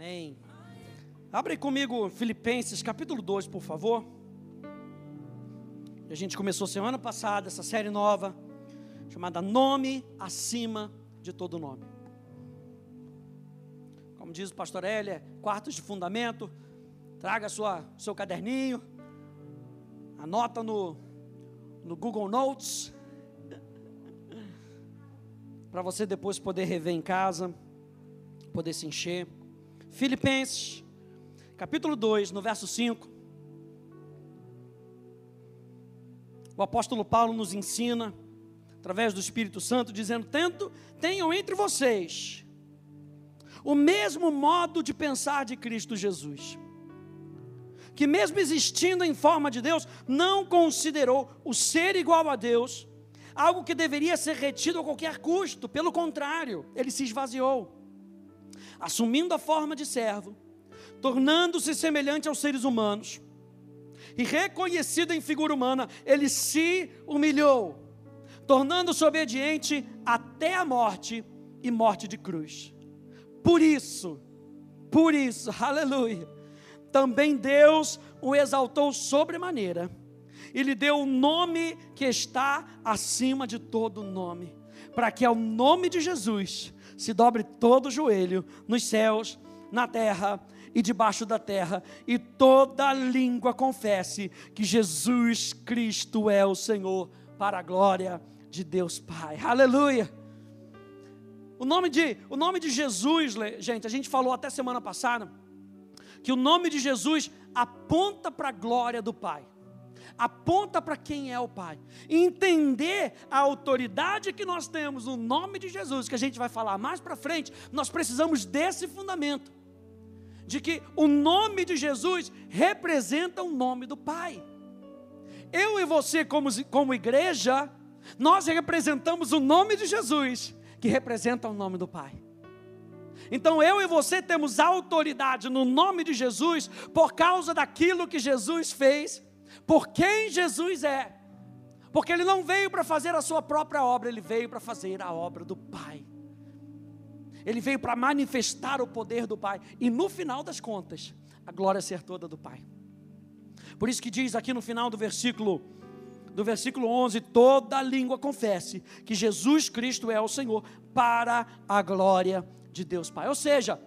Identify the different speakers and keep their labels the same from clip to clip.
Speaker 1: Amém. Abre comigo Filipenses capítulo 2, por favor. A gente começou semana passada essa série nova, chamada Nome acima de todo nome. Como diz o pastor Hélia, quartos de fundamento. Traga sua, seu caderninho, anota no, no Google Notes, para você depois poder rever em casa, poder se encher. Filipenses, capítulo 2, no verso 5. O apóstolo Paulo nos ensina, através do Espírito Santo, dizendo: Tento, tenham entre vocês o mesmo modo de pensar de Cristo Jesus, que, mesmo existindo em forma de Deus, não considerou o ser igual a Deus algo que deveria ser retido a qualquer custo, pelo contrário, ele se esvaziou assumindo a forma de servo, tornando-se semelhante aos seres humanos, e reconhecido em figura humana, ele se humilhou, tornando-se obediente até a morte e morte de cruz. Por isso, por isso, aleluia, também Deus o exaltou sobremaneira e lhe deu o um nome que está acima de todo nome, para que ao nome de Jesus se dobre todo o joelho nos céus, na terra e debaixo da terra, e toda língua confesse que Jesus Cristo é o Senhor, para a glória de Deus Pai. Aleluia! O nome de, o nome de Jesus, gente, a gente falou até semana passada, que o nome de Jesus aponta para a glória do Pai aponta para quem é o Pai. Entender a autoridade que nós temos no nome de Jesus, que a gente vai falar mais para frente, nós precisamos desse fundamento. De que o nome de Jesus representa o nome do Pai. Eu e você, como, como igreja, nós representamos o nome de Jesus, que representa o nome do Pai. Então eu e você temos autoridade no nome de Jesus por causa daquilo que Jesus fez por quem Jesus é. Porque ele não veio para fazer a sua própria obra, ele veio para fazer a obra do Pai. Ele veio para manifestar o poder do Pai. E no final das contas, a glória ser toda do Pai. Por isso que diz aqui no final do versículo do versículo 11, toda língua confesse que Jesus Cristo é o Senhor para a glória de Deus Pai. Ou seja,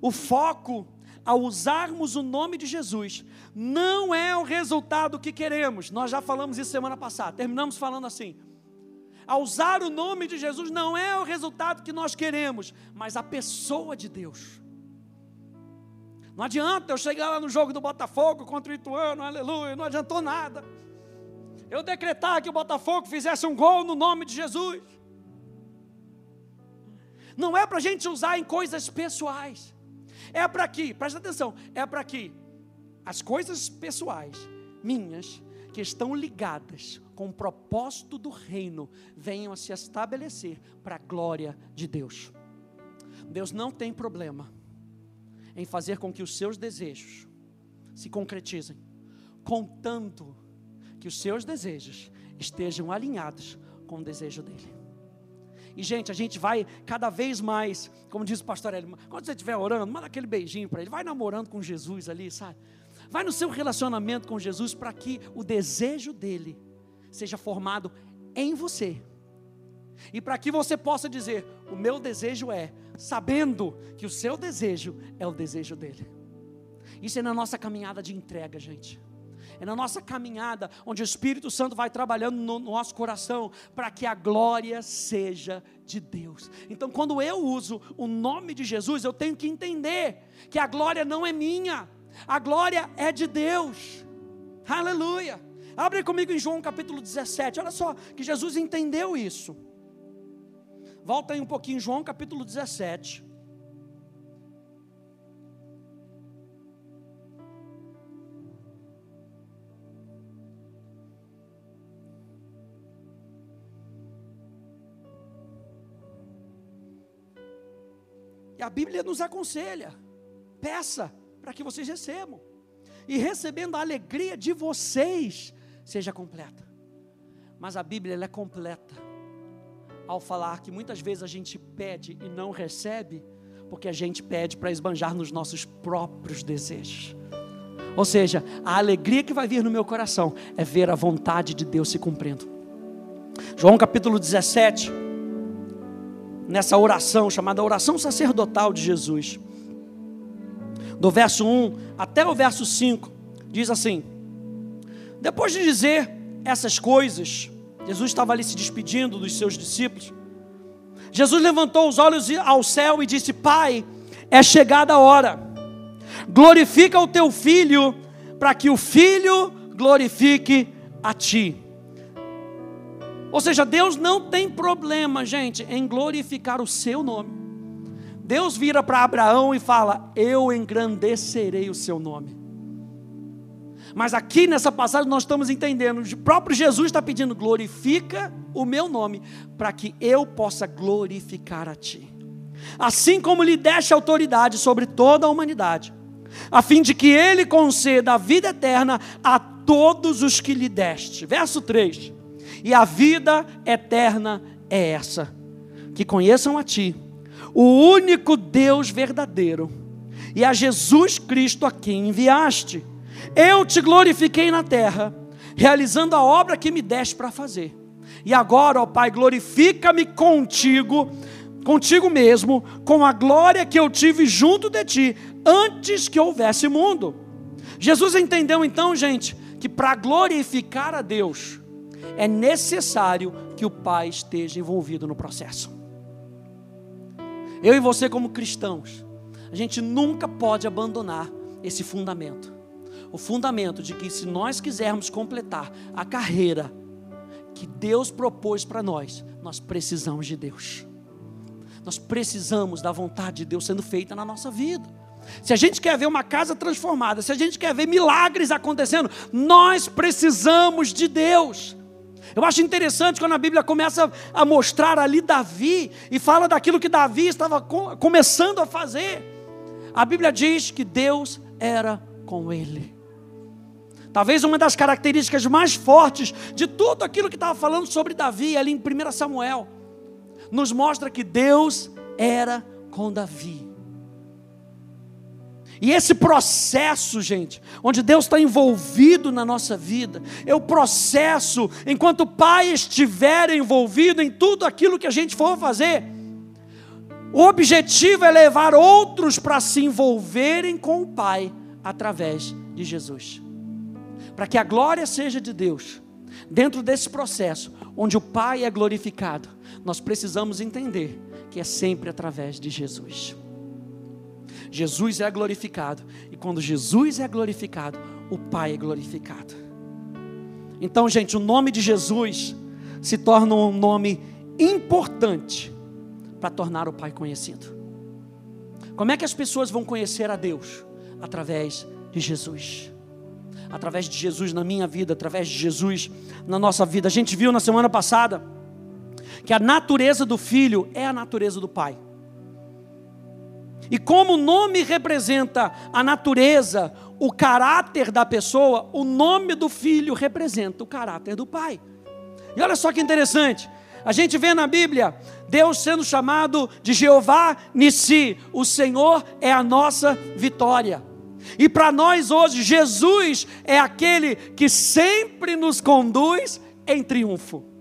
Speaker 1: o foco ao usarmos o nome de Jesus, não é o resultado que queremos. Nós já falamos isso semana passada, terminamos falando assim. Ao usar o nome de Jesus não é o resultado que nós queremos, mas a pessoa de Deus. Não adianta eu chegar lá no jogo do Botafogo contra o Ituano, aleluia, não adiantou nada. Eu decretar que o Botafogo fizesse um gol no nome de Jesus. Não é para a gente usar em coisas pessoais. É para que, presta atenção, é para que as coisas pessoais minhas que estão ligadas com o propósito do reino venham a se estabelecer para a glória de Deus. Deus não tem problema em fazer com que os seus desejos se concretizem, contanto que os seus desejos estejam alinhados com o desejo dele. E, gente, a gente vai cada vez mais, como diz o pastor Hélio, quando você estiver orando, manda aquele beijinho para ele, vai namorando com Jesus ali, sabe? Vai no seu relacionamento com Jesus para que o desejo dele seja formado em você. E para que você possa dizer: o meu desejo é, sabendo que o seu desejo é o desejo dele. Isso é na nossa caminhada de entrega, gente é na nossa caminhada, onde o Espírito Santo vai trabalhando no nosso coração, para que a glória seja de Deus. Então, quando eu uso o nome de Jesus, eu tenho que entender que a glória não é minha, a glória é de Deus. Aleluia. Abre comigo em João capítulo 17. Olha só, que Jesus entendeu isso. Volta aí um pouquinho, João capítulo 17. A Bíblia nos aconselha: peça para que vocês recebam, e recebendo a alegria de vocês seja completa. Mas a Bíblia é completa ao falar que muitas vezes a gente pede e não recebe, Porque a gente pede para esbanjar nos nossos próprios desejos. Ou seja, a alegria que vai vir no meu coração é ver a vontade de Deus se cumprindo. João capítulo 17, nessa oração chamada oração sacerdotal de Jesus, do verso 1 até o verso 5, diz assim: Depois de dizer essas coisas, Jesus estava ali se despedindo dos seus discípulos. Jesus levantou os olhos ao céu e disse: Pai, é chegada a hora, glorifica o teu filho, para que o filho glorifique a ti. Ou seja, Deus não tem problema, gente, em glorificar o seu nome. Deus vira para Abraão e fala: Eu engrandecerei o seu nome. Mas aqui nessa passagem nós estamos entendendo, o próprio Jesus está pedindo: glorifica o meu nome, para que eu possa glorificar a ti. Assim como lhe deste autoridade sobre toda a humanidade, a fim de que ele conceda a vida eterna a todos os que lhe deste. Verso 3 e a vida eterna é essa: que conheçam a Ti, o único Deus verdadeiro, e a Jesus Cristo a quem enviaste. Eu te glorifiquei na terra, realizando a obra que me deste para fazer. E agora, ó Pai, glorifica-me contigo, contigo mesmo, com a glória que eu tive junto de ti, antes que houvesse mundo. Jesus entendeu então, gente, que para glorificar a Deus, é necessário que o pai esteja envolvido no processo. Eu e você, como cristãos, a gente nunca pode abandonar esse fundamento. O fundamento de que, se nós quisermos completar a carreira que Deus propôs para nós, nós precisamos de Deus. Nós precisamos da vontade de Deus sendo feita na nossa vida. Se a gente quer ver uma casa transformada, se a gente quer ver milagres acontecendo, nós precisamos de Deus. Eu acho interessante quando a Bíblia começa a mostrar ali Davi e fala daquilo que Davi estava começando a fazer. A Bíblia diz que Deus era com ele. Talvez uma das características mais fortes de tudo aquilo que estava falando sobre Davi ali em 1 Samuel, nos mostra que Deus era com Davi. E esse processo, gente, onde Deus está envolvido na nossa vida, é o processo, enquanto o Pai estiver envolvido em tudo aquilo que a gente for fazer. O objetivo é levar outros para se envolverem com o Pai através de Jesus. Para que a glória seja de Deus, dentro desse processo, onde o Pai é glorificado, nós precisamos entender que é sempre através de Jesus. Jesus é glorificado. E quando Jesus é glorificado, o Pai é glorificado. Então, gente, o nome de Jesus se torna um nome importante para tornar o Pai conhecido. Como é que as pessoas vão conhecer a Deus? Através de Jesus. Através de Jesus na minha vida, através de Jesus na nossa vida. A gente viu na semana passada que a natureza do filho é a natureza do pai. E como o nome representa a natureza, o caráter da pessoa, o nome do filho representa o caráter do pai. E olha só que interessante. A gente vê na Bíblia Deus sendo chamado de Jeová Nissi, o Senhor é a nossa vitória. E para nós hoje, Jesus é aquele que sempre nos conduz em triunfo.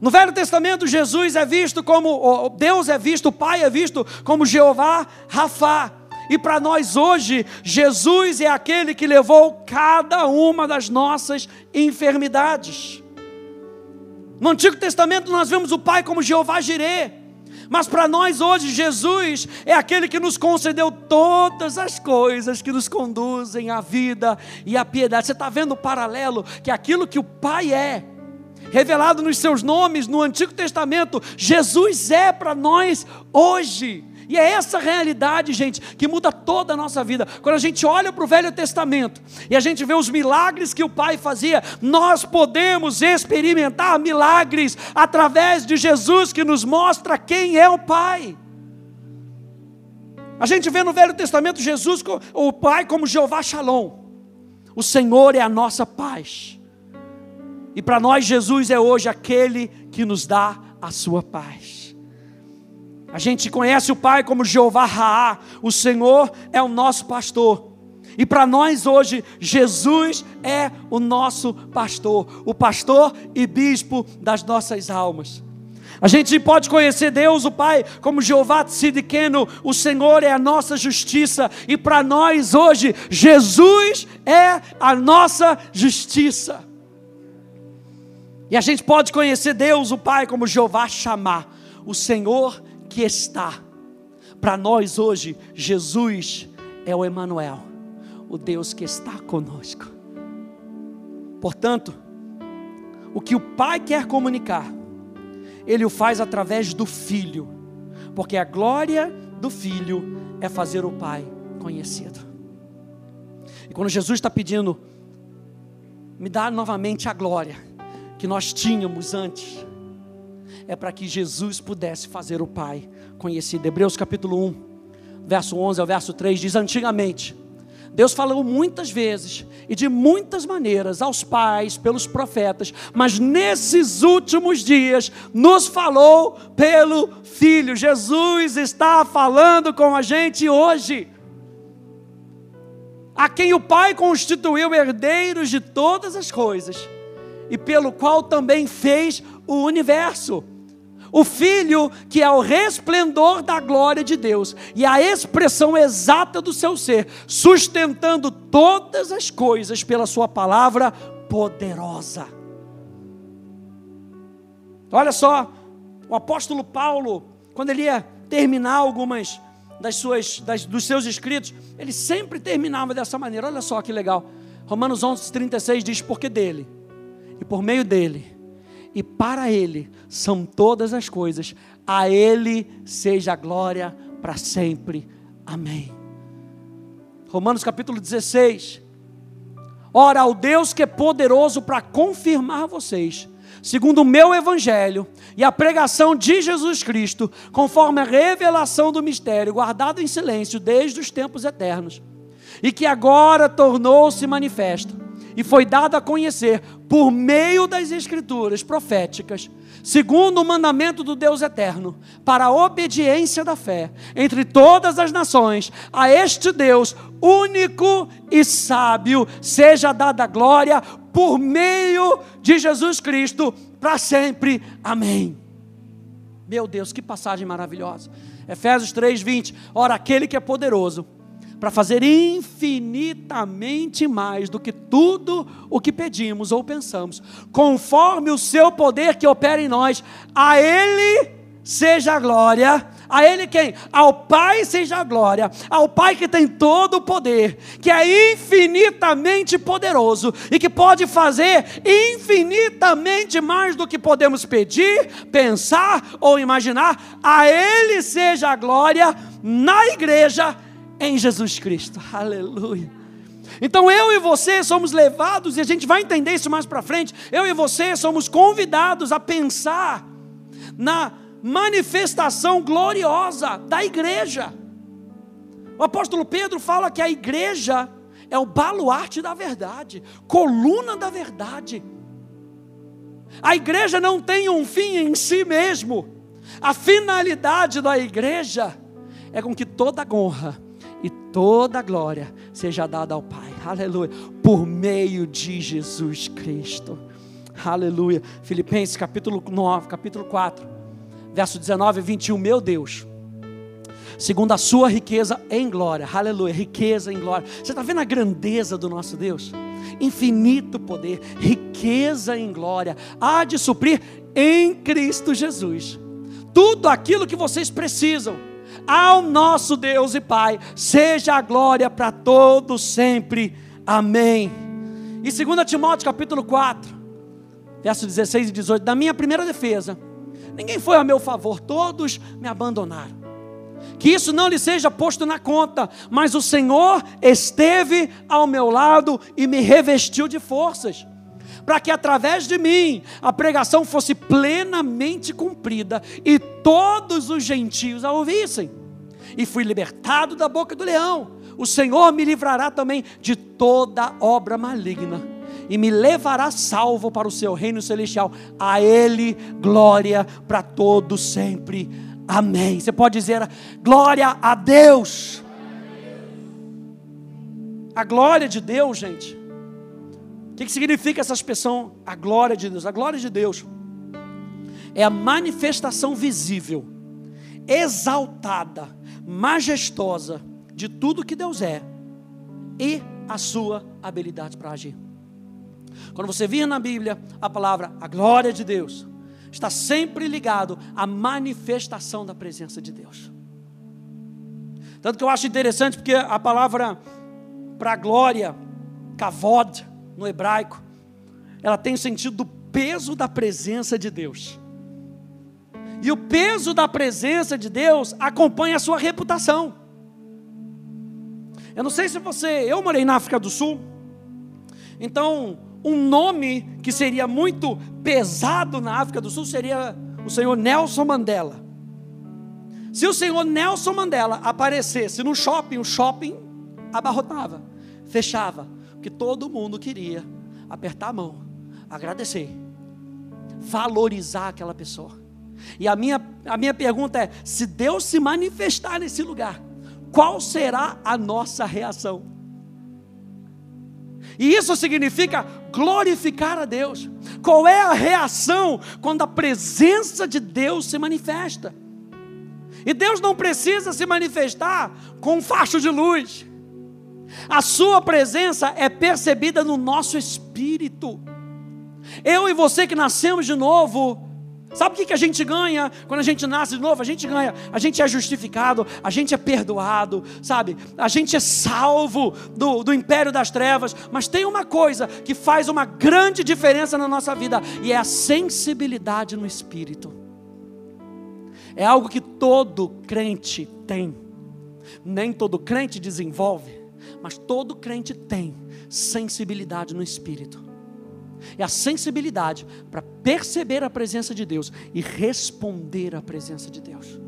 Speaker 1: No Velho Testamento, Jesus é visto como, Deus é visto, o Pai é visto como Jeová Rafá. E para nós hoje, Jesus é aquele que levou cada uma das nossas enfermidades. No Antigo Testamento nós vemos o Pai como Jeová Jirê. Mas para nós hoje, Jesus é aquele que nos concedeu todas as coisas que nos conduzem à vida e à piedade. Você está vendo o paralelo? Que aquilo que o Pai é, revelado nos seus nomes no Antigo Testamento, Jesus é para nós hoje. E é essa realidade, gente, que muda toda a nossa vida. Quando a gente olha para o Velho Testamento e a gente vê os milagres que o Pai fazia, nós podemos experimentar milagres através de Jesus que nos mostra quem é o Pai. A gente vê no Velho Testamento Jesus, o Pai, como Jeová Shalom. O Senhor é a nossa paz. E para nós, Jesus é hoje aquele que nos dá a sua paz. A gente conhece o Pai como Jeová Raá, o Senhor é o nosso pastor. E para nós hoje, Jesus é o nosso pastor, o pastor e bispo das nossas almas. A gente pode conhecer Deus, o Pai, como Jeová Tzidkenu, o Senhor é a nossa justiça, e para nós hoje, Jesus é a nossa justiça. E a gente pode conhecer Deus, o Pai, como Jeová chamar, o Senhor que está. Para nós hoje, Jesus é o Emanuel, o Deus que está conosco. Portanto, o que o Pai quer comunicar, Ele o faz através do Filho, porque a glória do Filho é fazer o Pai conhecido. E quando Jesus está pedindo, me dá novamente a glória que nós tínhamos antes, é para que Jesus pudesse fazer o Pai conhecido. Hebreus capítulo 1, verso 11 ao verso 3 diz: Antigamente, Deus falou muitas vezes e de muitas maneiras aos pais, pelos profetas, mas nesses últimos dias nos falou pelo Filho. Jesus está falando com a gente hoje. A quem o Pai constituiu herdeiros de todas as coisas e pelo qual também fez o universo o Filho, que é o resplendor da glória de Deus e a expressão exata do seu ser, sustentando todas as coisas pela Sua palavra poderosa. Olha só, o apóstolo Paulo, quando ele ia terminar algumas das suas, das, dos seus escritos, ele sempre terminava dessa maneira. Olha só que legal. Romanos 11, 36 diz: Porque dele, por meio dele, e para Ele são todas as coisas. A Ele seja a glória para sempre. Amém. Romanos capítulo 16. Ora, ao Deus que é poderoso para confirmar vocês, segundo o meu evangelho e a pregação de Jesus Cristo, conforme a revelação do mistério guardado em silêncio desde os tempos eternos, e que agora tornou-se manifesto e foi dado a conhecer por meio das escrituras proféticas, segundo o mandamento do Deus eterno, para a obediência da fé entre todas as nações, a este Deus único e sábio, seja dada glória por meio de Jesus Cristo para sempre. Amém. Meu Deus, que passagem maravilhosa. Efésios 3:20. Ora, aquele que é poderoso para fazer infinitamente mais do que tudo o que pedimos ou pensamos, conforme o seu poder que opera em nós, a Ele seja a glória. A Ele quem? Ao Pai seja a glória, ao Pai que tem todo o poder, que é infinitamente poderoso e que pode fazer infinitamente mais do que podemos pedir, pensar ou imaginar. A Ele seja a glória na igreja em Jesus Cristo. Aleluia. Então eu e você somos levados, e a gente vai entender isso mais para frente. Eu e você somos convidados a pensar na manifestação gloriosa da igreja. O apóstolo Pedro fala que a igreja é o baluarte da verdade, coluna da verdade. A igreja não tem um fim em si mesmo. A finalidade da igreja é com que toda honra e toda glória seja dada ao Pai. Aleluia. Por meio de Jesus Cristo. Aleluia. Filipenses capítulo 9, capítulo 4, verso 19 e 21. Meu Deus, segundo a sua riqueza em glória. Aleluia. Riqueza em glória. Você está vendo a grandeza do nosso Deus? Infinito poder, riqueza em glória. Há de suprir em Cristo Jesus tudo aquilo que vocês precisam ao nosso Deus e Pai, seja a glória para todos sempre. Amém. E 2 Timóteo capítulo 4, versos 16 e 18, da minha primeira defesa, ninguém foi a meu favor, todos me abandonaram. Que isso não lhe seja posto na conta, mas o Senhor esteve ao meu lado e me revestiu de forças para que através de mim a pregação fosse plenamente cumprida e todos os gentios a ouvissem. E fui libertado da boca do leão. O Senhor me livrará também de toda obra maligna e me levará salvo para o seu reino celestial. A Ele glória para todos sempre. Amém. Você pode dizer glória a Deus. A glória de Deus, gente. O que, que significa essa expressão? A glória de Deus. A glória de Deus é a manifestação visível, exaltada, majestosa de tudo que Deus é e a sua habilidade para agir. Quando você vir na Bíblia a palavra a glória de Deus, está sempre ligado à manifestação da presença de Deus. Tanto que eu acho interessante porque a palavra para glória, kavod, no hebraico, ela tem o sentido do peso da presença de Deus. E o peso da presença de Deus acompanha a sua reputação. Eu não sei se você, eu morei na África do Sul, então um nome que seria muito pesado na África do Sul seria o senhor Nelson Mandela. Se o senhor Nelson Mandela aparecesse no shopping, o shopping abarrotava, fechava, porque todo mundo queria apertar a mão, agradecer, valorizar aquela pessoa. E a minha, a minha pergunta é: se Deus se manifestar nesse lugar, qual será a nossa reação? E isso significa glorificar a Deus. Qual é a reação quando a presença de Deus se manifesta? E Deus não precisa se manifestar com um facho de luz. A sua presença é percebida no nosso espírito. Eu e você que nascemos de novo, Sabe o que, a gente ganha quando a gente nasce de novo? A gente ganha, a gente é justificado, a gente é perdoado, sabe? A gente é salvo do, do império das trevas. Mas tem uma coisa que faz uma grande diferença na nossa vida, e é a sensibilidade no espírito. É algo que todo crente tem. Nem todo crente desenvolve, mas todo crente tem sensibilidade no espírito é a sensibilidade para perceber a presença de Deus e responder à presença de Deus.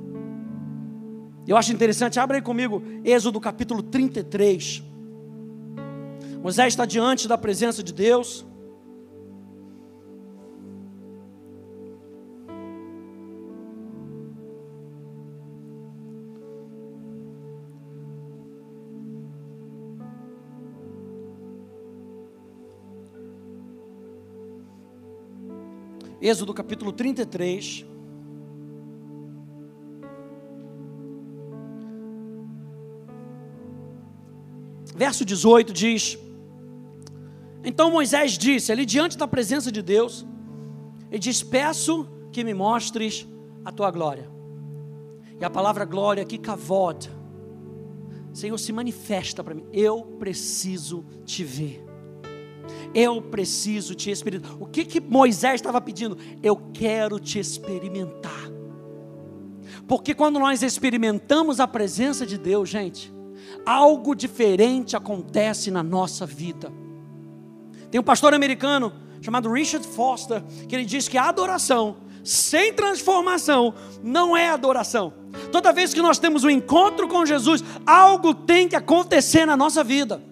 Speaker 1: Eu acho interessante, abre aí comigo Êxodo capítulo 33. Moisés está diante da presença de Deus. Êxodo capítulo 33. Verso 18 diz: Então Moisés disse, ali diante da presença de Deus, e diz: Peço que me mostres a tua glória. E a palavra glória aqui, kavod. Senhor, se manifesta para mim. Eu preciso te ver. Eu preciso te experimentar. O que, que Moisés estava pedindo? Eu quero te experimentar. Porque quando nós experimentamos a presença de Deus, gente, algo diferente acontece na nossa vida. Tem um pastor americano chamado Richard Foster, que ele diz que a adoração sem transformação não é adoração. Toda vez que nós temos um encontro com Jesus, algo tem que acontecer na nossa vida.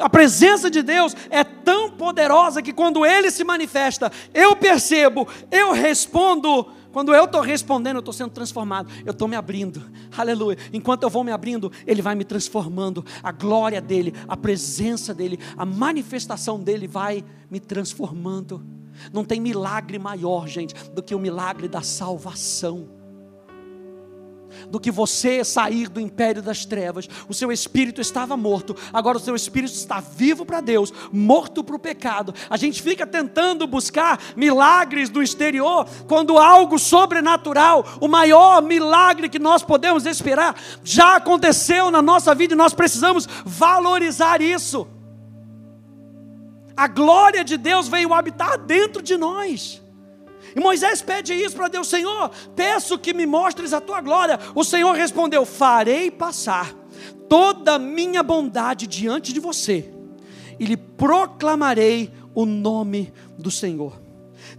Speaker 1: A presença de Deus é tão poderosa que quando Ele se manifesta, eu percebo, eu respondo. Quando eu estou respondendo, eu estou sendo transformado, eu estou me abrindo, aleluia. Enquanto eu vou me abrindo, Ele vai me transformando, a glória dEle, a presença dEle, a manifestação dEle vai me transformando. Não tem milagre maior, gente, do que o milagre da salvação do que você sair do império das trevas. O seu espírito estava morto, agora o seu espírito está vivo para Deus, morto para o pecado. A gente fica tentando buscar milagres do exterior, quando algo sobrenatural, o maior milagre que nós podemos esperar, já aconteceu na nossa vida e nós precisamos valorizar isso. A glória de Deus veio habitar dentro de nós. E Moisés pede isso para Deus: Senhor, peço que me mostres a tua glória. O Senhor respondeu: Farei passar toda a minha bondade diante de você, e lhe proclamarei o nome do Senhor.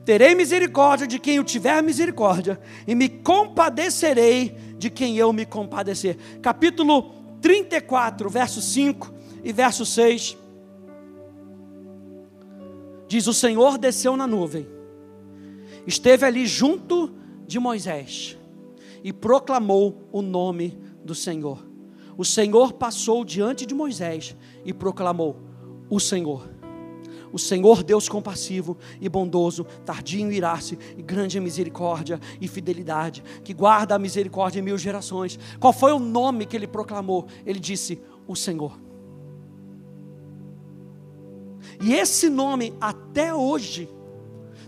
Speaker 1: Terei misericórdia de quem eu tiver misericórdia, e me compadecerei de quem eu me compadecer. Capítulo 34, verso 5 e verso 6. Diz: O Senhor desceu na nuvem esteve ali junto de Moisés e proclamou o nome do Senhor. O Senhor passou diante de Moisés e proclamou: O Senhor. O Senhor, Deus compassivo e bondoso, tardio em irar-se, e grande em misericórdia e fidelidade, que guarda a misericórdia em mil gerações. Qual foi o nome que ele proclamou? Ele disse: O Senhor. E esse nome, até hoje,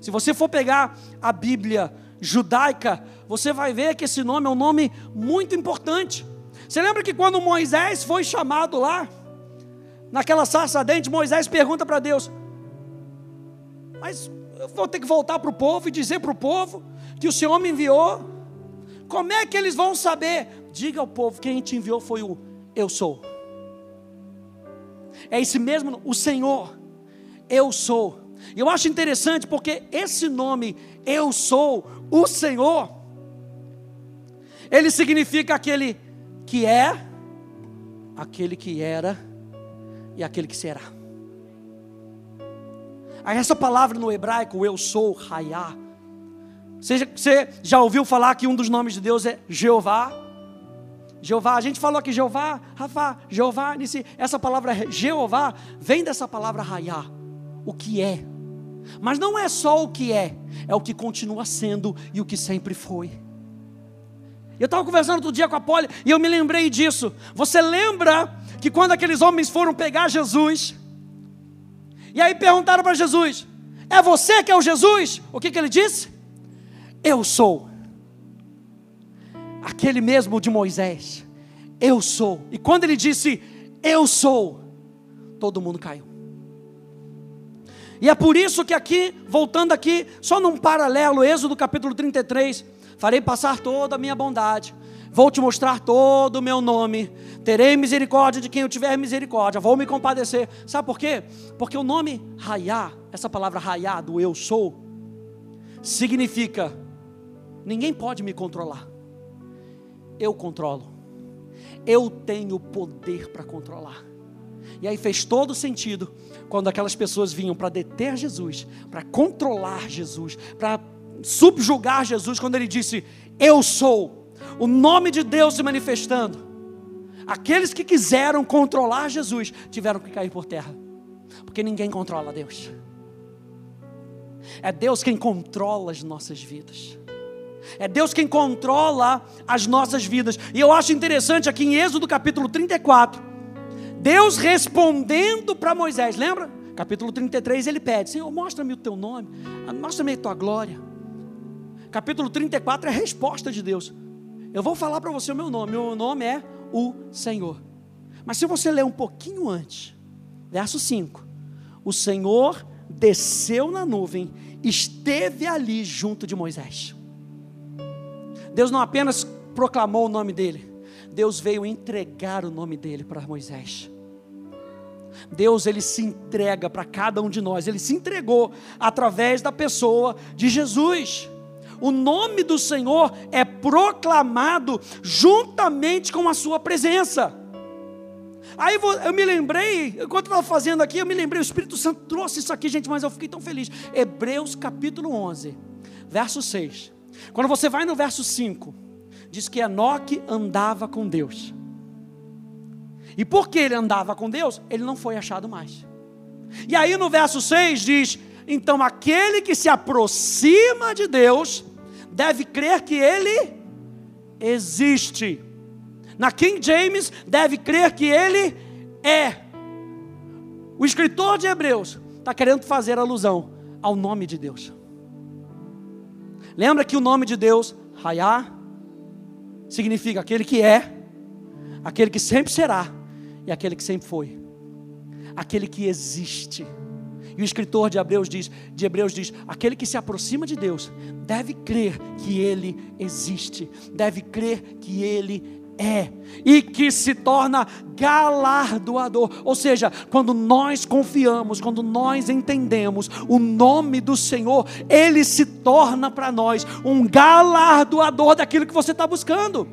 Speaker 1: se você for pegar a Bíblia judaica, você vai ver que esse nome é um nome muito importante. Você lembra que quando Moisés foi chamado lá, naquela sarça dente, Moisés pergunta para Deus: Mas eu vou ter que voltar para o povo e dizer para o povo que o Senhor me enviou? Como é que eles vão saber? Diga ao povo: quem te enviou foi o Eu sou. É esse mesmo, o Senhor eu sou. Eu acho interessante porque esse nome, eu sou o Senhor, ele significa aquele que é, aquele que era e aquele que será. Essa palavra no hebraico, eu sou, Hayá. Você, já ouviu falar que um dos nomes de Deus é Jeová? Jeová, a gente falou aqui Jeová, Rafa, Jeová, essa palavra Jeová vem dessa palavra Hayá o que é. Mas não é só o que é, é o que continua sendo e o que sempre foi. Eu estava conversando outro dia com a Polly e eu me lembrei disso. Você lembra que quando aqueles homens foram pegar Jesus, e aí perguntaram para Jesus: É você que é o Jesus? O que, que ele disse? Eu sou. Aquele mesmo de Moisés. Eu sou. E quando ele disse, Eu sou, todo mundo caiu. E é por isso que aqui, voltando aqui, só num paralelo, Êxodo capítulo 33, farei passar toda a minha bondade, vou te mostrar todo o meu nome, terei misericórdia de quem eu tiver misericórdia, vou me compadecer. Sabe por quê? Porque o nome Raiá, essa palavra Raiá, do eu sou, significa: ninguém pode me controlar, eu controlo, eu tenho poder para controlar. E aí fez todo sentido quando aquelas pessoas vinham para deter Jesus, para controlar Jesus, para subjugar Jesus, quando ele disse: Eu sou, o nome de Deus se manifestando. Aqueles que quiseram controlar Jesus tiveram que cair por terra, porque ninguém controla Deus. É Deus quem controla as nossas vidas. É Deus quem controla as nossas vidas. E eu acho interessante aqui em Êxodo capítulo 34, Deus respondendo para Moisés, lembra? Capítulo 33, ele pede: Senhor, mostra-me o teu nome, mostra-me a tua glória. Capítulo 34 é a resposta de Deus. Eu vou falar para você o meu nome, meu nome é o Senhor. Mas se você ler um pouquinho antes, verso 5: O Senhor desceu na nuvem, esteve ali junto de Moisés. Deus não apenas proclamou o nome dele, Deus veio entregar o nome dele para Moisés. Deus ele se entrega para cada um de nós, ele se entregou através da pessoa de Jesus. O nome do Senhor é proclamado juntamente com a sua presença. Aí eu me lembrei, enquanto eu estava fazendo aqui, eu me lembrei, o Espírito Santo trouxe isso aqui, gente, mas eu fiquei tão feliz. Hebreus capítulo 11, verso 6. Quando você vai no verso 5, diz que Enoque andava com Deus. E porque ele andava com Deus, ele não foi achado mais. E aí no verso 6 diz: Então aquele que se aproxima de Deus deve crer que ele existe. Na King James, deve crer que ele é. O escritor de Hebreus está querendo fazer alusão ao nome de Deus. Lembra que o nome de Deus, Hayá, significa aquele que é, aquele que sempre será e aquele que sempre foi, aquele que existe. E o escritor de Hebreus diz, de Hebreus diz, aquele que se aproxima de Deus deve crer que ele existe, deve crer que ele é e que se torna galardoador. Ou seja, quando nós confiamos, quando nós entendemos o nome do Senhor, ele se torna para nós um galardoador daquilo que você está buscando.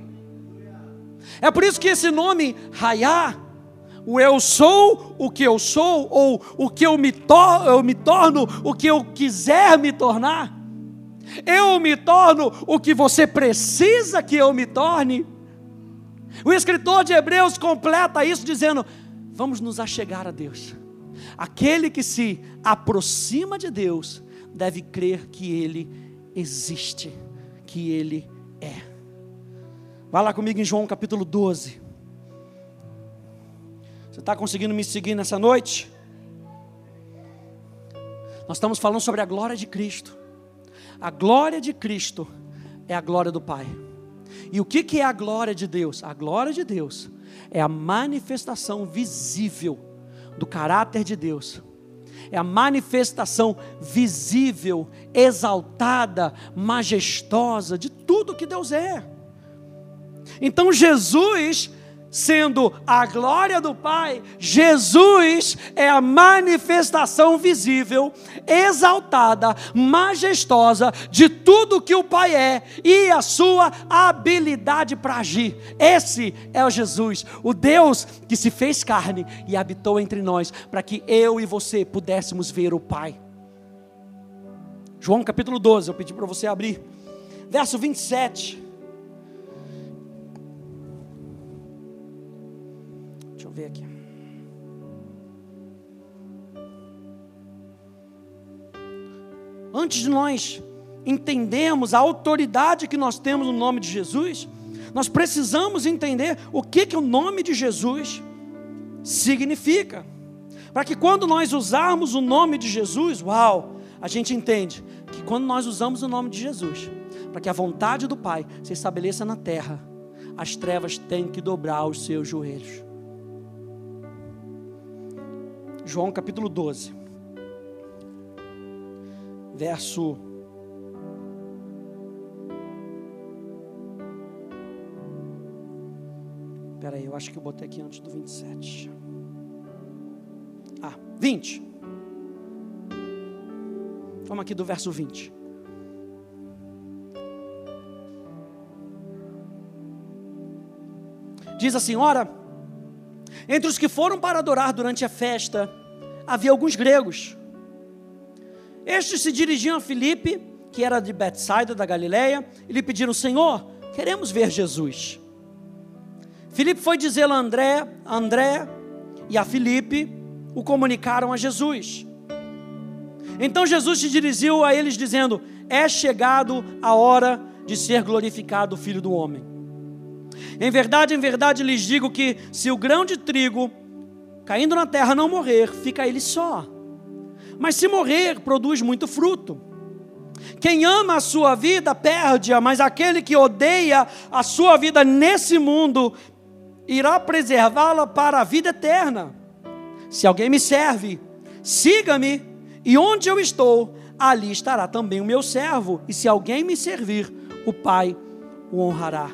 Speaker 1: É por isso que esse nome, Raiá, o eu sou o que eu sou, ou o que eu me, tor eu me torno, o que eu quiser me tornar. Eu me torno o que você precisa que eu me torne. O escritor de Hebreus completa isso dizendo: vamos nos achegar a Deus. Aquele que se aproxima de Deus deve crer que Ele existe, que Ele é. Vai lá comigo em João capítulo 12. Você está conseguindo me seguir nessa noite? Nós estamos falando sobre a glória de Cristo. A glória de Cristo é a glória do Pai. E o que, que é a glória de Deus? A glória de Deus é a manifestação visível do caráter de Deus. É a manifestação visível, exaltada, majestosa de tudo que Deus é. Então Jesus sendo a glória do Pai, Jesus é a manifestação visível, exaltada, majestosa de tudo que o Pai é e a sua habilidade para agir. Esse é o Jesus, o Deus que se fez carne e habitou entre nós, para que eu e você pudéssemos ver o Pai. João capítulo 12, eu pedi para você abrir, verso 27. Ver aqui. Antes de nós entendermos a autoridade que nós temos no nome de Jesus, nós precisamos entender o que, que o nome de Jesus significa. Para que quando nós usarmos o nome de Jesus, uau, a gente entende que quando nós usamos o nome de Jesus, para que a vontade do Pai se estabeleça na terra, as trevas têm que dobrar os seus joelhos. João capítulo 12, verso. Espera aí, eu acho que eu botei aqui antes do 27. Ah, 20. Vamos aqui do verso 20. Diz a senhora: Entre os que foram para adorar durante a festa, havia alguns gregos. Estes se dirigiam a Filipe, que era de Betsaida da Galileia, e lhe pediram: Senhor, queremos ver Jesus. Filipe foi dizer a André, a André e a Filipe o comunicaram a Jesus. Então Jesus se dirigiu a eles dizendo: É chegado a hora de ser glorificado o Filho do Homem. Em verdade, em verdade lhes digo que se o grão de trigo caindo na terra não morrer, fica ele só. Mas se morrer, produz muito fruto. Quem ama a sua vida perde-a, mas aquele que odeia a sua vida nesse mundo irá preservá-la para a vida eterna. Se alguém me serve, siga-me, e onde eu estou, ali estará também o meu servo, e se alguém me servir, o Pai o honrará.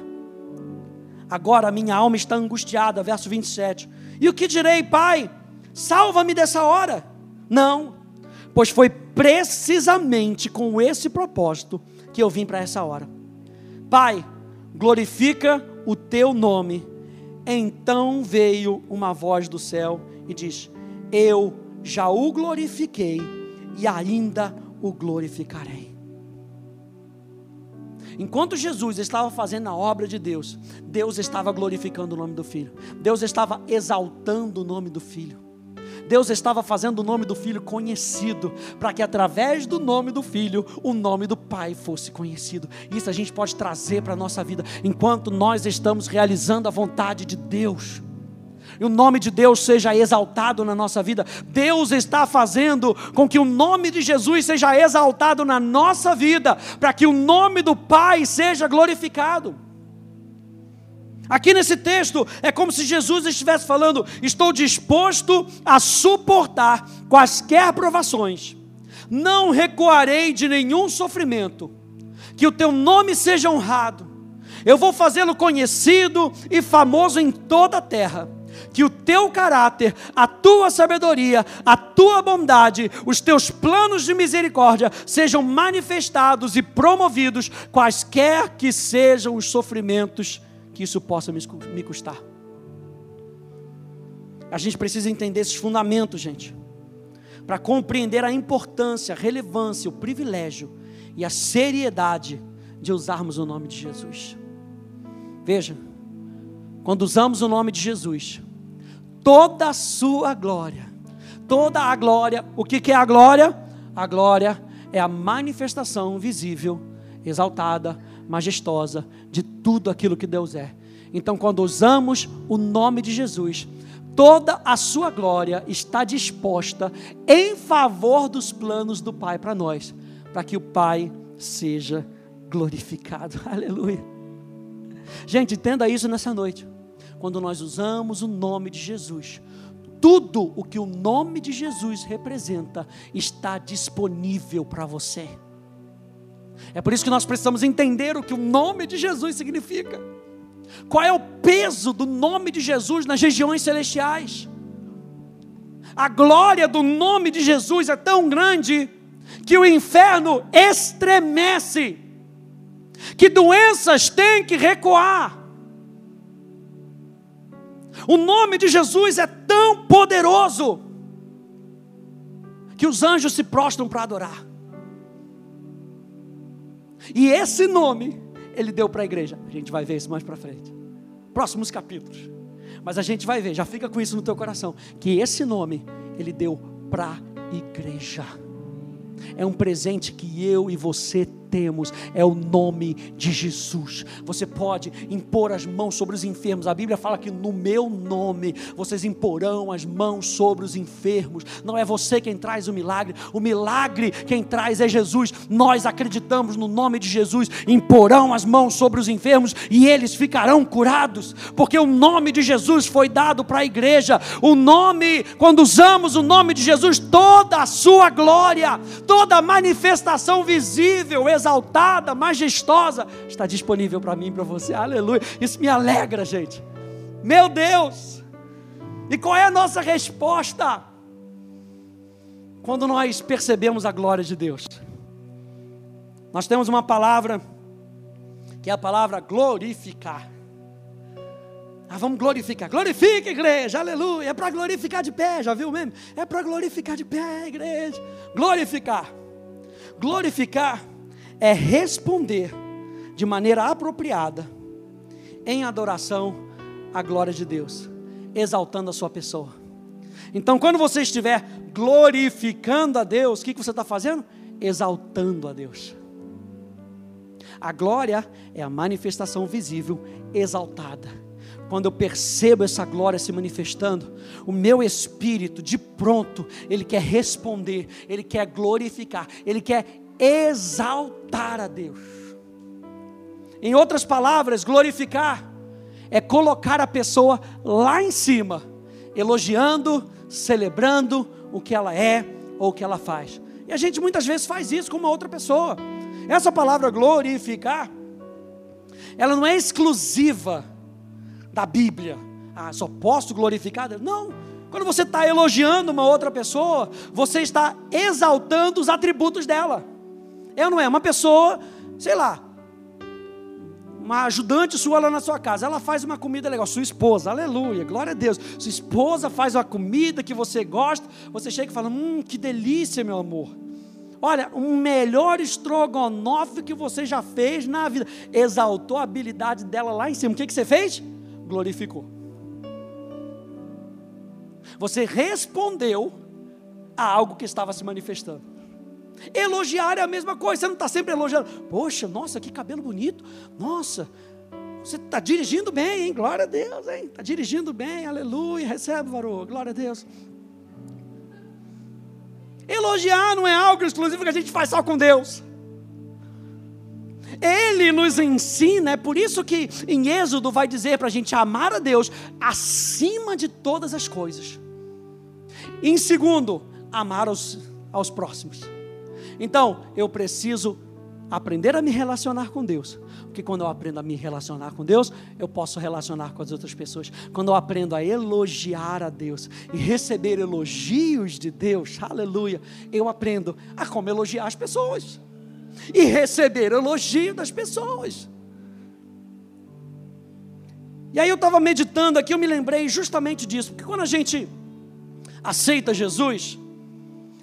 Speaker 1: Agora minha alma está angustiada, verso 27. E o que direi, Pai? Salva-me dessa hora. Não, pois foi precisamente com esse propósito que eu vim para essa hora. Pai, glorifica o teu nome. Então veio uma voz do céu e diz: Eu já o glorifiquei e ainda o glorificarei. Enquanto Jesus estava fazendo a obra de Deus, Deus estava glorificando o nome do Filho, Deus estava exaltando o nome do Filho. Deus estava fazendo o nome do filho conhecido, para que através do nome do filho, o nome do pai fosse conhecido. Isso a gente pode trazer para a nossa vida, enquanto nós estamos realizando a vontade de Deus e o nome de Deus seja exaltado na nossa vida. Deus está fazendo com que o nome de Jesus seja exaltado na nossa vida, para que o nome do Pai seja glorificado. Aqui nesse texto é como se Jesus estivesse falando: estou disposto a suportar quaisquer provações, não recuarei de nenhum sofrimento, que o teu nome seja honrado, eu vou fazê-lo conhecido e famoso em toda a terra que o teu caráter, a tua sabedoria, a tua bondade, os teus planos de misericórdia sejam manifestados e promovidos, quaisquer que sejam os sofrimentos que isso possa me custar. A gente precisa entender esses fundamentos, gente, para compreender a importância, a relevância, o privilégio e a seriedade de usarmos o nome de Jesus. Veja, quando usamos o nome de Jesus, toda a sua glória, toda a glória, o que, que é a glória? A glória é a manifestação visível, exaltada, majestosa de tudo aquilo que Deus é. Então, quando usamos o nome de Jesus, toda a sua glória está disposta em favor dos planos do Pai para nós, para que o Pai seja glorificado. Aleluia. Gente, entenda isso nessa noite. Quando nós usamos o nome de Jesus, tudo o que o nome de Jesus representa está disponível para você. É por isso que nós precisamos entender o que o nome de Jesus significa. Qual é o peso do nome de Jesus nas regiões celestiais? A glória do nome de Jesus é tão grande que o inferno estremece, que doenças têm que recuar. O nome de Jesus é tão poderoso que os anjos se prostram para adorar. E esse nome ele deu para a igreja. A gente vai ver isso mais para frente. Próximos capítulos. Mas a gente vai ver, já fica com isso no teu coração, que esse nome ele deu para a igreja. É um presente que eu e você temos é o nome de Jesus. Você pode impor as mãos sobre os enfermos. A Bíblia fala que no meu nome vocês imporão as mãos sobre os enfermos. Não é você quem traz o milagre, o milagre quem traz é Jesus. Nós acreditamos no nome de Jesus, imporão as mãos sobre os enfermos e eles ficarão curados, porque o nome de Jesus foi dado para a igreja. O nome, quando usamos o nome de Jesus, toda a sua glória, toda a manifestação visível, majestosa, está disponível para mim e para você. Aleluia. Isso me alegra, gente. Meu Deus. E qual é a nossa resposta? Quando nós percebemos a glória de Deus. Nós temos uma palavra que é a palavra glorificar. Ah, vamos glorificar. Glorifica, igreja, aleluia. É para glorificar de pé, já viu mesmo? É para glorificar de pé, igreja. Glorificar. Glorificar é responder de maneira apropriada, em adoração à glória de Deus, exaltando a sua pessoa. Então, quando você estiver glorificando a Deus, o que você está fazendo? Exaltando a Deus. A glória é a manifestação visível, exaltada. Quando eu percebo essa glória se manifestando, o meu espírito, de pronto, ele quer responder, ele quer glorificar, ele quer exaltar a Deus. Em outras palavras, glorificar é colocar a pessoa lá em cima, elogiando, celebrando o que ela é ou o que ela faz. E a gente muitas vezes faz isso com uma outra pessoa. Essa palavra glorificar, ela não é exclusiva da Bíblia. Ah, só posso glorificar Deus? Não. Quando você está elogiando uma outra pessoa, você está exaltando os atributos dela. É ou não é? Uma pessoa, sei lá, uma ajudante sua lá na sua casa, ela faz uma comida legal, sua esposa, aleluia, glória a Deus. Sua esposa faz uma comida que você gosta, você chega e fala: Hum, que delícia, meu amor. Olha, o melhor estrogonofe que você já fez na vida. Exaltou a habilidade dela lá em cima. O que, que você fez? Glorificou. Você respondeu a algo que estava se manifestando. Elogiar é a mesma coisa, você não está sempre elogiando. Poxa, nossa, que cabelo bonito. Nossa, você está dirigindo bem, hein? Glória a Deus, hein? Está dirigindo bem, aleluia. Recebe, varô, glória a Deus. Elogiar não é algo exclusivo que a gente faz só com Deus. Ele nos ensina, é por isso que em Êxodo vai dizer para a gente amar a Deus acima de todas as coisas. Em segundo, amar aos, aos próximos. Então, eu preciso aprender a me relacionar com Deus. Porque quando eu aprendo a me relacionar com Deus, eu posso relacionar com as outras pessoas. Quando eu aprendo a elogiar a Deus e receber elogios de Deus, aleluia, eu aprendo a como elogiar as pessoas e receber elogio das pessoas. E aí eu estava meditando aqui, eu me lembrei justamente disso, porque quando a gente aceita Jesus,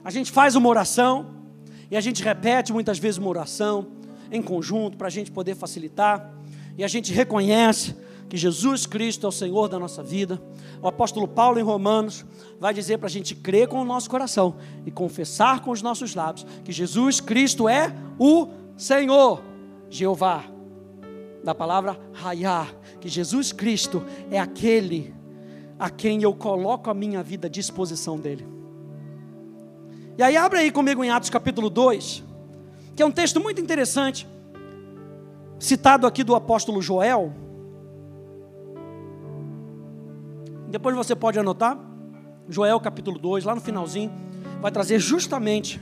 Speaker 1: a gente faz uma oração, E a gente repete muitas vezes uma oração em conjunto para a gente poder facilitar. E a gente reconhece que Jesus Cristo é o Senhor da nossa vida. O apóstolo Paulo, em Romanos, vai dizer para a gente crer com o nosso coração e confessar com os nossos lábios que Jesus Cristo é o Senhor, Jeová. Da palavra Hayá, que Jesus Cristo é aquele a quem eu coloco a minha vida à disposição dele. E aí, abre aí comigo em Atos capítulo 2, que é um texto muito interessante, citado aqui do apóstolo Joel. Depois você pode anotar, Joel capítulo 2, lá no finalzinho, vai trazer justamente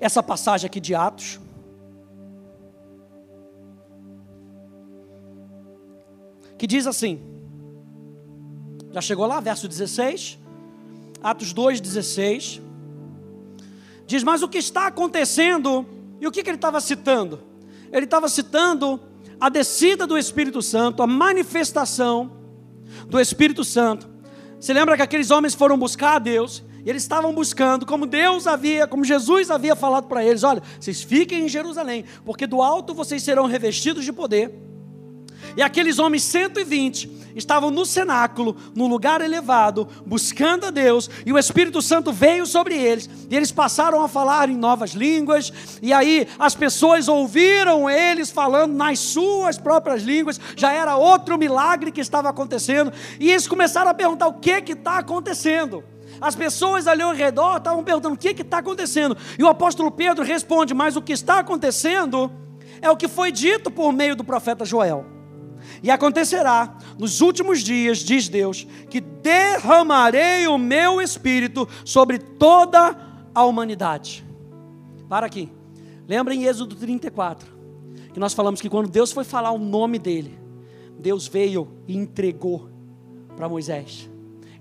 Speaker 1: essa passagem aqui de Atos. Que diz assim: já chegou lá, verso 16, Atos 2, 16. Diz, mas o que está acontecendo, e o que, que ele estava citando? Ele estava citando a descida do Espírito Santo, a manifestação do Espírito Santo. Se lembra que aqueles homens foram buscar a Deus, e eles estavam buscando, como Deus havia, como Jesus havia falado para eles: olha, vocês fiquem em Jerusalém, porque do alto vocês serão revestidos de poder. E aqueles homens 120 estavam no cenáculo, no lugar elevado, buscando a Deus, e o Espírito Santo veio sobre eles, e eles passaram a falar em novas línguas, e aí as pessoas ouviram eles falando nas suas próprias línguas, já era outro milagre que estava acontecendo, e eles começaram a perguntar: o que está acontecendo? As pessoas ali ao redor estavam perguntando: o que está acontecendo? E o apóstolo Pedro responde: mas o que está acontecendo é o que foi dito por meio do profeta Joel. E acontecerá nos últimos dias, diz Deus, que derramarei o meu espírito sobre toda a humanidade. Para aqui. Lembra em Êxodo 34, que nós falamos que quando Deus foi falar o nome dele, Deus veio e entregou para Moisés.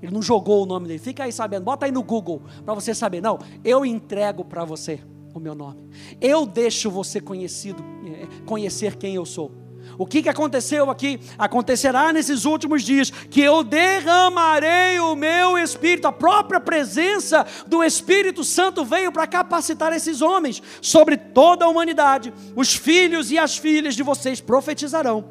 Speaker 1: Ele não jogou o nome dele. Fica aí sabendo, bota aí no Google para você saber. Não, eu entrego para você o meu nome. Eu deixo você conhecido, eh, conhecer quem eu sou. O que, que aconteceu aqui? Acontecerá nesses últimos dias que eu derramarei o meu Espírito, a própria presença do Espírito Santo veio para capacitar esses homens sobre toda a humanidade. Os filhos e as filhas de vocês profetizarão,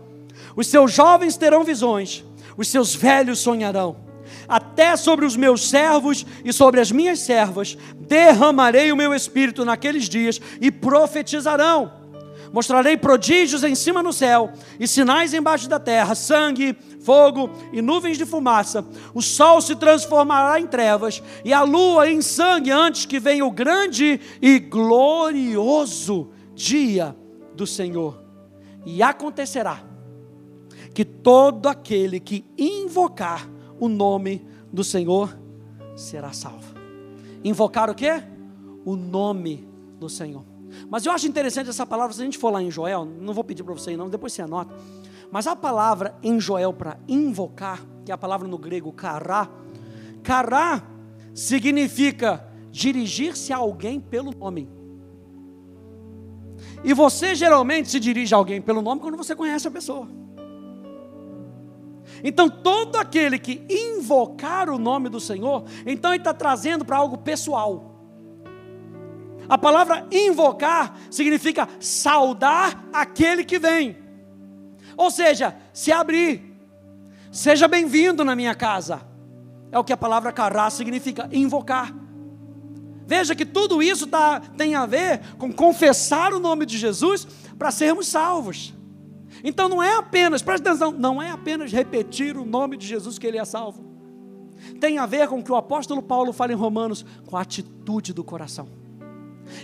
Speaker 1: os seus jovens terão visões, os seus velhos sonharão até sobre os meus servos e sobre as minhas servas, derramarei o meu espírito naqueles dias e profetizarão. Mostrarei prodígios em cima no céu e sinais embaixo da terra: sangue, fogo e nuvens de fumaça. O sol se transformará em trevas e a lua em sangue antes que venha o grande e glorioso dia do Senhor. E acontecerá que todo aquele que invocar o nome do Senhor será salvo. Invocar o que? O nome do Senhor. Mas eu acho interessante essa palavra, se a gente for lá em Joel, não vou pedir para você ir, não, depois você anota. Mas a palavra em Joel para invocar, que é a palavra no grego kará, kará significa dirigir-se a alguém pelo nome. E você geralmente se dirige a alguém pelo nome quando você conhece a pessoa. Então, todo aquele que invocar o nome do Senhor, então ele está trazendo para algo pessoal. A palavra invocar significa saudar aquele que vem. Ou seja, se abrir. Seja bem-vindo na minha casa. É o que a palavra cará significa, invocar. Veja que tudo isso tá, tem a ver com confessar o nome de Jesus para sermos salvos. Então não é apenas, presta atenção, não é apenas repetir o nome de Jesus que ele é salvo. Tem a ver com o que o apóstolo Paulo fala em Romanos, com a atitude do coração.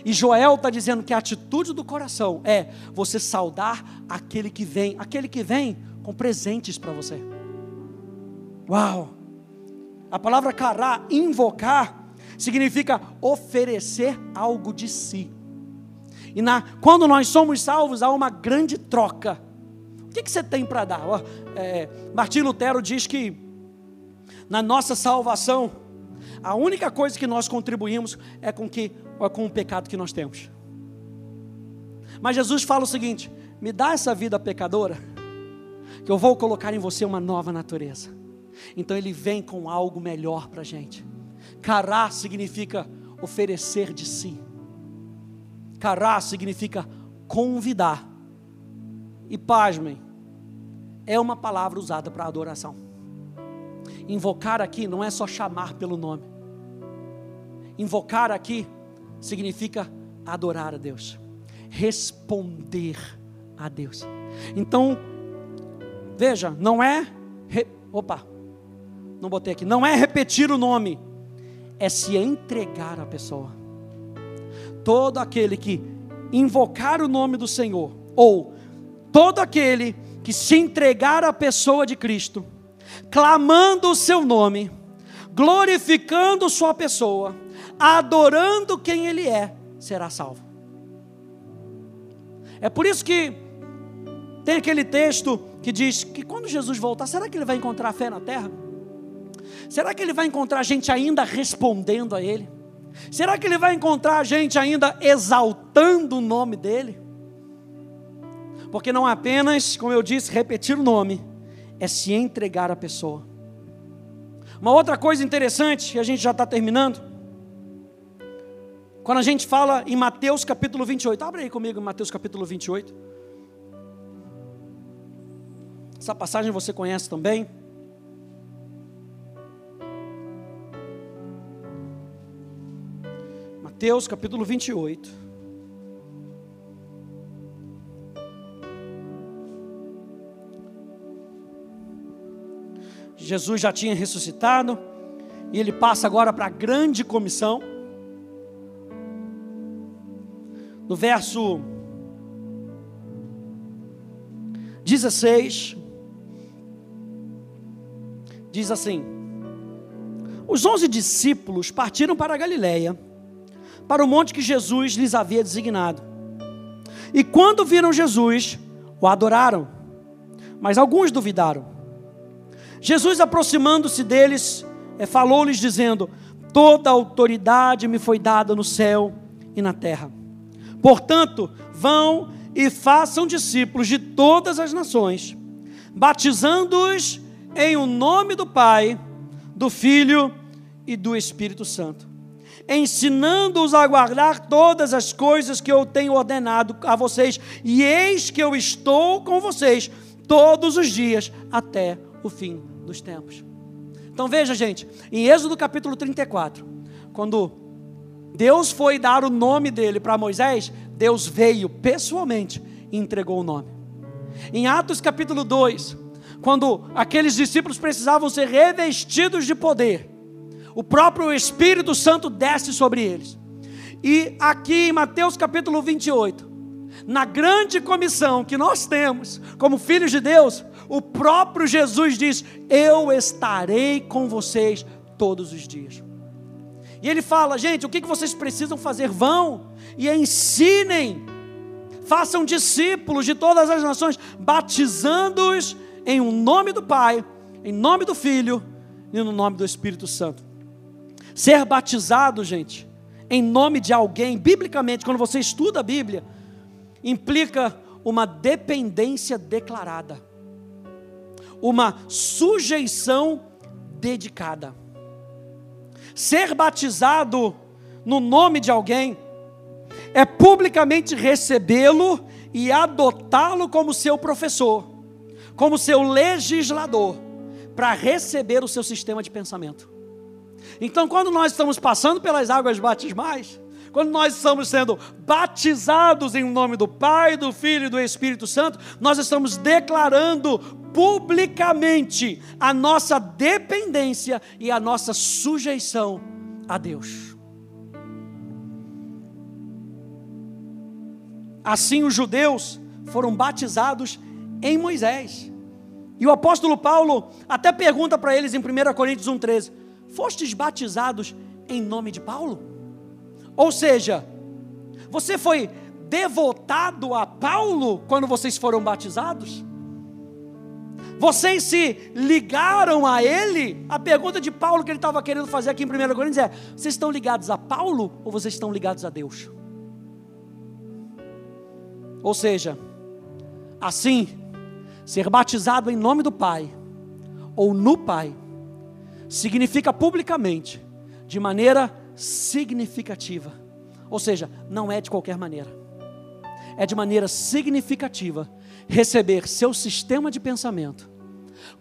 Speaker 1: E Joel está dizendo que a atitude do coração é você saudar aquele que vem, aquele que vem com presentes para você. Uau! A palavra cará, invocar, significa oferecer algo de si. E na, quando nós somos salvos, há uma grande troca. O que, que você tem para dar? É, Martim Lutero diz que na nossa salvação, a única coisa que nós contribuímos é com que com o pecado que nós temos. Mas Jesus fala o seguinte: me dá essa vida pecadora, que eu vou colocar em você uma nova natureza. Então ele vem com algo melhor para a gente. Cará significa oferecer de si. Cará significa convidar. E pasmem, é uma palavra usada para adoração. Invocar aqui não é só chamar pelo nome. Invocar aqui significa adorar a Deus, responder a Deus. Então, veja, não é. Re, opa, não botei aqui. Não é repetir o nome, é se entregar à pessoa. Todo aquele que invocar o nome do Senhor, ou todo aquele que se entregar à pessoa de Cristo, clamando o seu nome, glorificando sua pessoa, adorando quem ele é, será salvo. É por isso que tem aquele texto que diz que quando Jesus voltar, será que ele vai encontrar fé na terra? Será que ele vai encontrar gente ainda respondendo a ele? Será que ele vai encontrar gente ainda exaltando o nome dele? Porque não apenas, como eu disse, repetir o nome, é se entregar à pessoa. Uma outra coisa interessante, e a gente já está terminando, quando a gente fala em Mateus capítulo 28, abre aí comigo em Mateus capítulo 28. Essa passagem você conhece também. Mateus capítulo 28. Jesus já tinha ressuscitado, e ele passa agora para a grande comissão. No verso 16, diz assim: Os onze discípulos partiram para a Galiléia, para o monte que Jesus lhes havia designado. E quando viram Jesus, o adoraram, mas alguns duvidaram. Jesus, aproximando-se deles, eh, falou-lhes, dizendo: Toda autoridade me foi dada no céu e na terra. Portanto, vão e façam discípulos de todas as nações, batizando-os em o nome do Pai, do Filho e do Espírito Santo, ensinando-os a guardar todas as coisas que eu tenho ordenado a vocês, e eis que eu estou com vocês todos os dias até o fim dos tempos. Então veja, gente, em Êxodo capítulo 34, quando Deus foi dar o nome dele para Moisés, Deus veio pessoalmente e entregou o nome. Em Atos capítulo 2, quando aqueles discípulos precisavam ser revestidos de poder, o próprio Espírito Santo desce sobre eles. E aqui em Mateus capítulo 28, na grande comissão que nós temos como filhos de Deus, o próprio Jesus diz: Eu estarei com vocês todos os dias. E ele fala: gente, o que vocês precisam fazer? Vão e ensinem, façam discípulos de todas as nações, batizando-os em um nome do Pai, em nome do Filho e no nome do Espírito Santo. Ser batizado, gente, em nome de alguém, biblicamente, quando você estuda a Bíblia, implica uma dependência declarada uma sujeição dedicada. Ser batizado no nome de alguém é publicamente recebê-lo e adotá-lo como seu professor, como seu legislador, para receber o seu sistema de pensamento. Então, quando nós estamos passando pelas águas batismais, quando nós estamos sendo batizados em nome do Pai, do Filho e do Espírito Santo, nós estamos declarando publicamente a nossa dependência e a nossa sujeição a Deus. Assim os judeus foram batizados em Moisés. E o apóstolo Paulo até pergunta para eles em 1 Coríntios 1,13: Fostes batizados em nome de Paulo? Ou seja, você foi devotado a Paulo quando vocês foram batizados? Vocês se ligaram a ele? A pergunta de Paulo que ele estava querendo fazer aqui em 1 Coríntios é: vocês estão ligados a Paulo ou vocês estão ligados a Deus? Ou seja, assim, ser batizado em nome do Pai ou no Pai significa publicamente, de maneira significativa, Ou seja, não é de qualquer maneira. É de maneira significativa receber seu sistema de pensamento,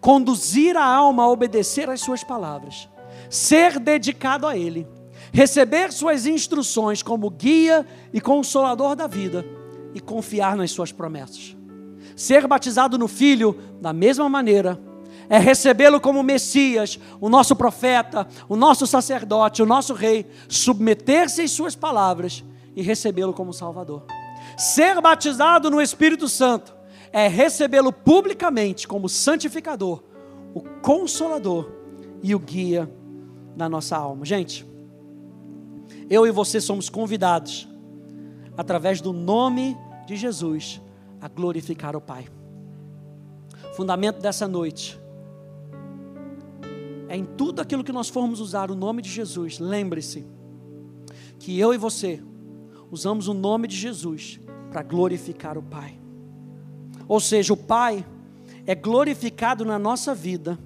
Speaker 1: conduzir a alma a obedecer às suas palavras, ser dedicado a Ele, receber suas instruções como guia e consolador da vida e confiar nas suas promessas. Ser batizado no Filho, da mesma maneira, é recebê-lo como Messias, o nosso profeta, o nosso sacerdote, o nosso rei, submeter-se às suas palavras e recebê-lo como Salvador. Ser batizado no Espírito Santo é recebê-lo publicamente como santificador, o consolador e o guia da nossa alma. Gente, eu e você somos convidados, através do nome de Jesus, a glorificar o Pai. Fundamento dessa noite é em tudo aquilo que nós formos usar o nome de Jesus, lembre-se que eu e você usamos o nome de Jesus para glorificar o Pai. Ou seja, o Pai é glorificado na nossa vida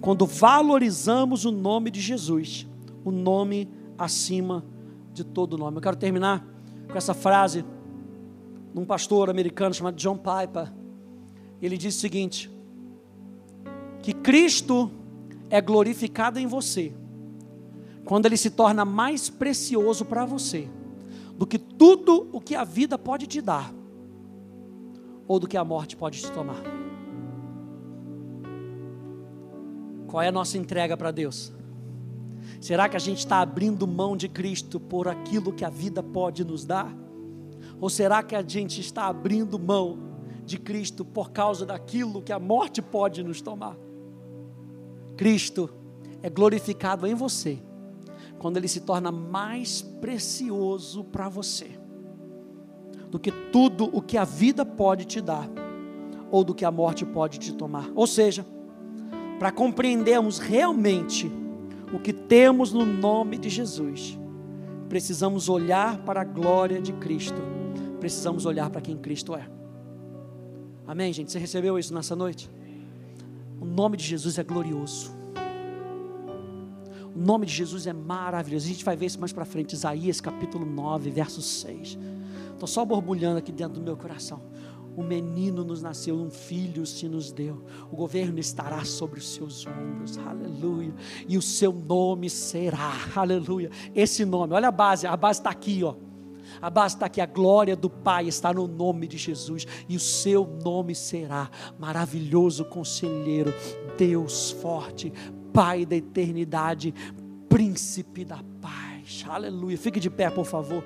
Speaker 1: quando valorizamos o nome de Jesus, o nome acima de todo nome. Eu quero terminar com essa frase de um pastor americano chamado John Piper. Ele diz o seguinte: que Cristo é glorificado em você quando ele se torna mais precioso para você do que tudo o que a vida pode te dar ou do que a morte pode te tomar. Qual é a nossa entrega para Deus? Será que a gente está abrindo mão de Cristo por aquilo que a vida pode nos dar? Ou será que a gente está abrindo mão de Cristo por causa daquilo que a morte pode nos tomar? Cristo é glorificado em você quando ele se torna mais precioso para você do que tudo o que a vida pode te dar ou do que a morte pode te tomar. Ou seja, para compreendermos realmente o que temos no nome de Jesus, precisamos olhar para a glória de Cristo, precisamos olhar para quem Cristo é. Amém, gente? Você recebeu isso nessa noite? O nome de Jesus é glorioso. O nome de Jesus é maravilhoso. A gente vai ver isso mais para frente. Isaías capítulo 9, verso 6. Estou só borbulhando aqui dentro do meu coração. Um menino nos nasceu, um filho se nos deu. O governo estará sobre os seus ombros. Aleluia. E o seu nome será. Aleluia. Esse nome, olha a base, a base está aqui, ó. A base está aqui, a glória do Pai está no nome de Jesus, e o seu nome será maravilhoso conselheiro, Deus forte, Pai da eternidade, príncipe da paz. Aleluia. Fique de pé, por favor.